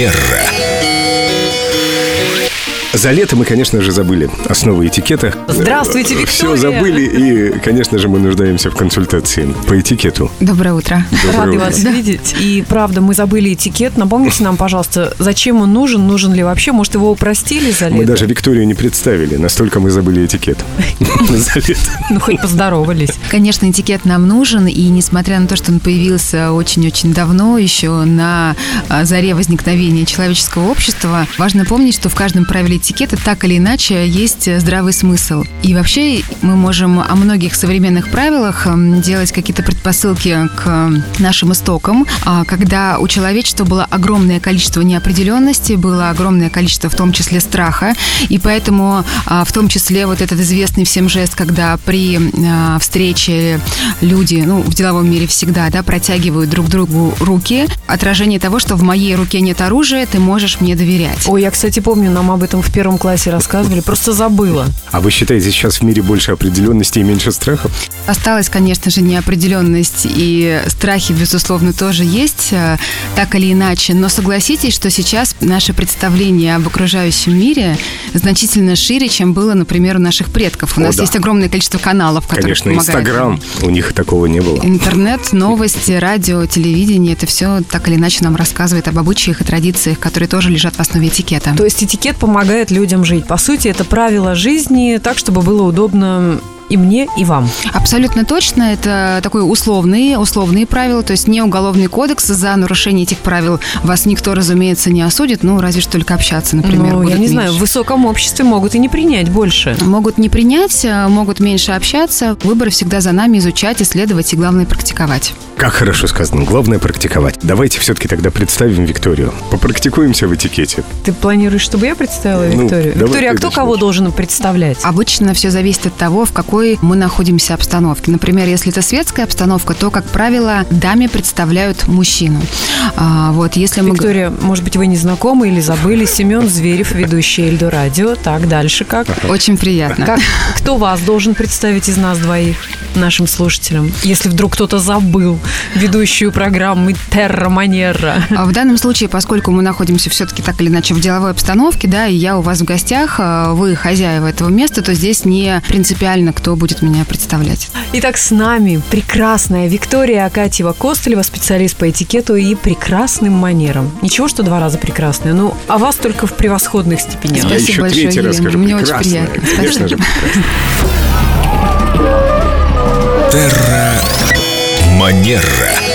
Манера. За лето мы, конечно же, забыли основы этикета. Здравствуйте, Виктория. Все забыли, и, конечно же, мы нуждаемся в консультации по этикету. Доброе утро. Доброе Рады утро. вас видеть. И правда, мы забыли этикет. Напомните нам, пожалуйста, зачем он нужен, нужен ли вообще? Может, его упростили за лето? Мы даже Викторию не представили, настолько мы забыли этикет. За лето. Ну, хоть поздоровались. Конечно, этикет нам нужен, и несмотря на то, что он появился очень-очень давно, еще на а, заре возникновения человеческого общества, важно помнить, что в каждом правиле этикета так или иначе есть здравый смысл. И вообще мы можем о многих современных правилах м, делать какие-то предпосылки к нашим истокам, а, когда у человечества было огромное количество неопределенности, было огромное количество в том числе страха, и поэтому а, в том числе вот этот известный всем жест, когда при а, встрече люди, ну, в деловом мире всегда, да, протягивают друг другу руки, отражение того, что в моей руке нет оружия, ты можешь мне доверять. Ой, я, кстати, помню, нам об этом в первом классе рассказывали, просто забыла. А вы считаете, сейчас в мире больше определенности и меньше страхов? Осталась, конечно же, неопределенность, и страхи, безусловно, тоже есть, э, так или иначе. Но согласитесь, что сейчас наше представление об окружающем мире значительно шире, чем было, например, у наших предков. У О, нас да. есть огромное количество каналов, которые Конечно, помогают. Инстаграм. У них такого не было. Интернет, новости, радио, телевидение, это все так или иначе нам рассказывает об обычаях и традициях, которые тоже лежат в основе этикета. То есть этикет помогает людям жить. По сути, это правило жизни так, чтобы было удобно и мне, и вам. Абсолютно точно. Это такой условные, условные правила, то есть не уголовный кодекс. За нарушение этих правил вас никто, разумеется, не осудит, ну, разве что только общаться, например. ну, я не знаю, в меньше. высоком обществе могут и не принять больше. Могут не принять, а, могут меньше общаться. Выбор всегда за нами изучать, исследовать и, главное, практиковать. Как хорошо сказано. Главное практиковать. Давайте все-таки тогда представим Викторию. Попрактикуемся в этикете. Ты планируешь, чтобы я представила Ну, Викторию? давай Виктория, а кто кого должен представлять? Обычно все зависит от того, в какой мы находимся обстановке. Например, если это светская обстановка, то, как правило, даме представляют мужчину. А, вот, если мы... Виктория, может быть, вы не знакомы или забыли. Семен Зверев, ведущий Эльдо Радио. Так, дальше как? Очень приятно. Как, кто вас должен представить из нас двоих нашим слушателям, если вдруг кто-то забыл ведущую программы Терра Манера? А В данном случае, поскольку мы находимся все-таки так или иначе в деловой обстановке, да, и я у вас в гостях, а, вы хозяева этого места, то здесь не принципиально, кто будет меня представлять. Итак, с нами прекрасная Виктория Акатьева-Костылева, специалист по этикету и прекрасным манерам. Ничего, что два раза прекрасная, ну, а вас только в превосходных степенях. Я Спасибо еще большое, третий раз скажу. Мне очень приятно. Конечно прекрасно. Терра Манера.